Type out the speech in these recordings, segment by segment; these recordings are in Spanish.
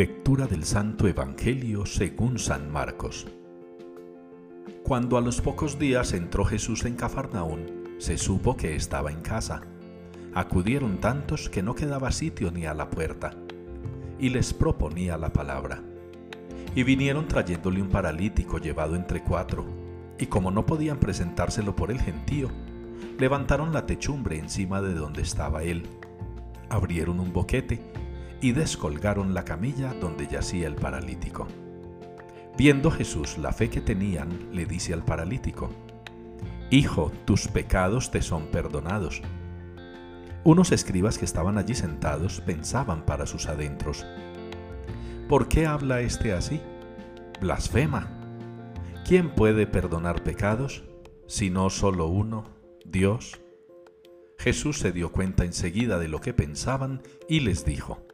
Lectura del Santo Evangelio según San Marcos. Cuando a los pocos días entró Jesús en Cafarnaún, se supo que estaba en casa. Acudieron tantos que no quedaba sitio ni a la puerta, y les proponía la palabra. Y vinieron trayéndole un paralítico llevado entre cuatro, y como no podían presentárselo por el gentío, levantaron la techumbre encima de donde estaba él. Abrieron un boquete, y descolgaron la camilla donde yacía el paralítico. Viendo Jesús la fe que tenían, le dice al paralítico, Hijo, tus pecados te son perdonados. Unos escribas que estaban allí sentados pensaban para sus adentros, ¿por qué habla éste así? Blasfema. ¿Quién puede perdonar pecados si no solo uno, Dios? Jesús se dio cuenta enseguida de lo que pensaban y les dijo,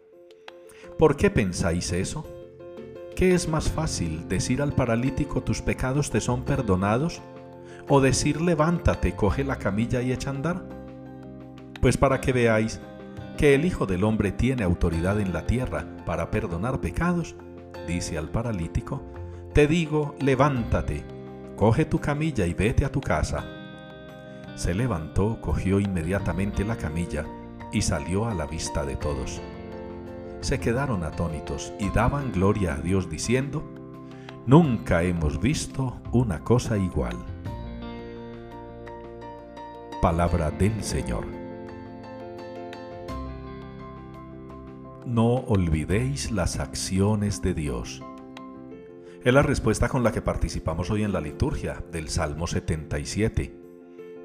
¿Por qué pensáis eso? ¿Qué es más fácil, decir al paralítico tus pecados te son perdonados? ¿O decir levántate, coge la camilla y echa andar? Pues para que veáis que el Hijo del Hombre tiene autoridad en la tierra para perdonar pecados, dice al paralítico, te digo, levántate, coge tu camilla y vete a tu casa. Se levantó, cogió inmediatamente la camilla y salió a la vista de todos se quedaron atónitos y daban gloria a Dios diciendo, Nunca hemos visto una cosa igual. Palabra del Señor. No olvidéis las acciones de Dios. Es la respuesta con la que participamos hoy en la liturgia del Salmo 77.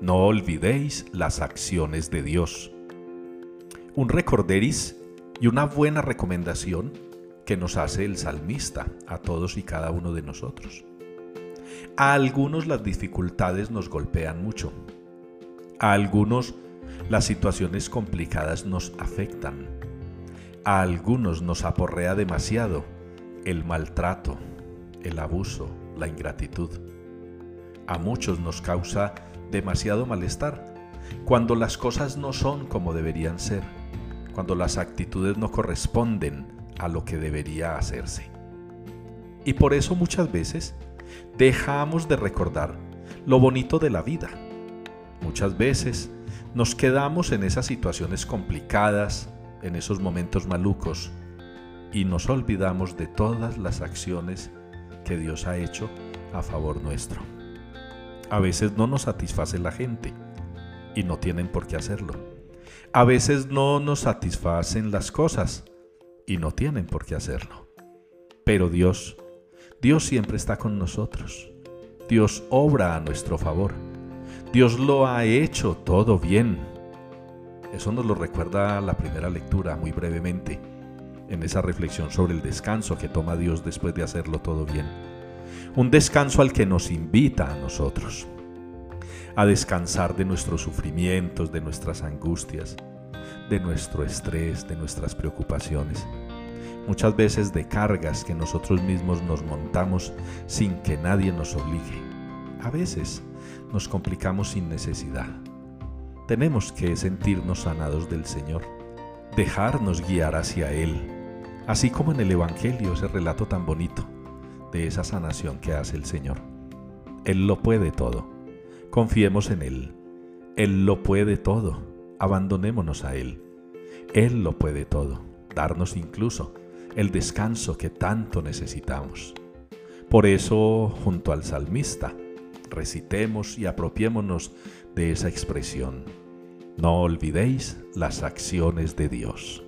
No olvidéis las acciones de Dios. Un recorderis y una buena recomendación que nos hace el salmista a todos y cada uno de nosotros. A algunos las dificultades nos golpean mucho. A algunos las situaciones complicadas nos afectan. A algunos nos aporrea demasiado el maltrato, el abuso, la ingratitud. A muchos nos causa demasiado malestar cuando las cosas no son como deberían ser cuando las actitudes no corresponden a lo que debería hacerse. Y por eso muchas veces dejamos de recordar lo bonito de la vida. Muchas veces nos quedamos en esas situaciones complicadas, en esos momentos malucos, y nos olvidamos de todas las acciones que Dios ha hecho a favor nuestro. A veces no nos satisface la gente y no tienen por qué hacerlo. A veces no nos satisfacen las cosas y no tienen por qué hacerlo. Pero Dios, Dios siempre está con nosotros. Dios obra a nuestro favor. Dios lo ha hecho todo bien. Eso nos lo recuerda la primera lectura muy brevemente, en esa reflexión sobre el descanso que toma Dios después de hacerlo todo bien. Un descanso al que nos invita a nosotros a descansar de nuestros sufrimientos, de nuestras angustias, de nuestro estrés, de nuestras preocupaciones, muchas veces de cargas que nosotros mismos nos montamos sin que nadie nos obligue. A veces nos complicamos sin necesidad. Tenemos que sentirnos sanados del Señor, dejarnos guiar hacia Él, así como en el Evangelio ese relato tan bonito de esa sanación que hace el Señor. Él lo puede todo Confiemos en Él. Él lo puede todo. Abandonémonos a Él. Él lo puede todo. Darnos incluso el descanso que tanto necesitamos. Por eso, junto al salmista, recitemos y apropiémonos de esa expresión. No olvidéis las acciones de Dios.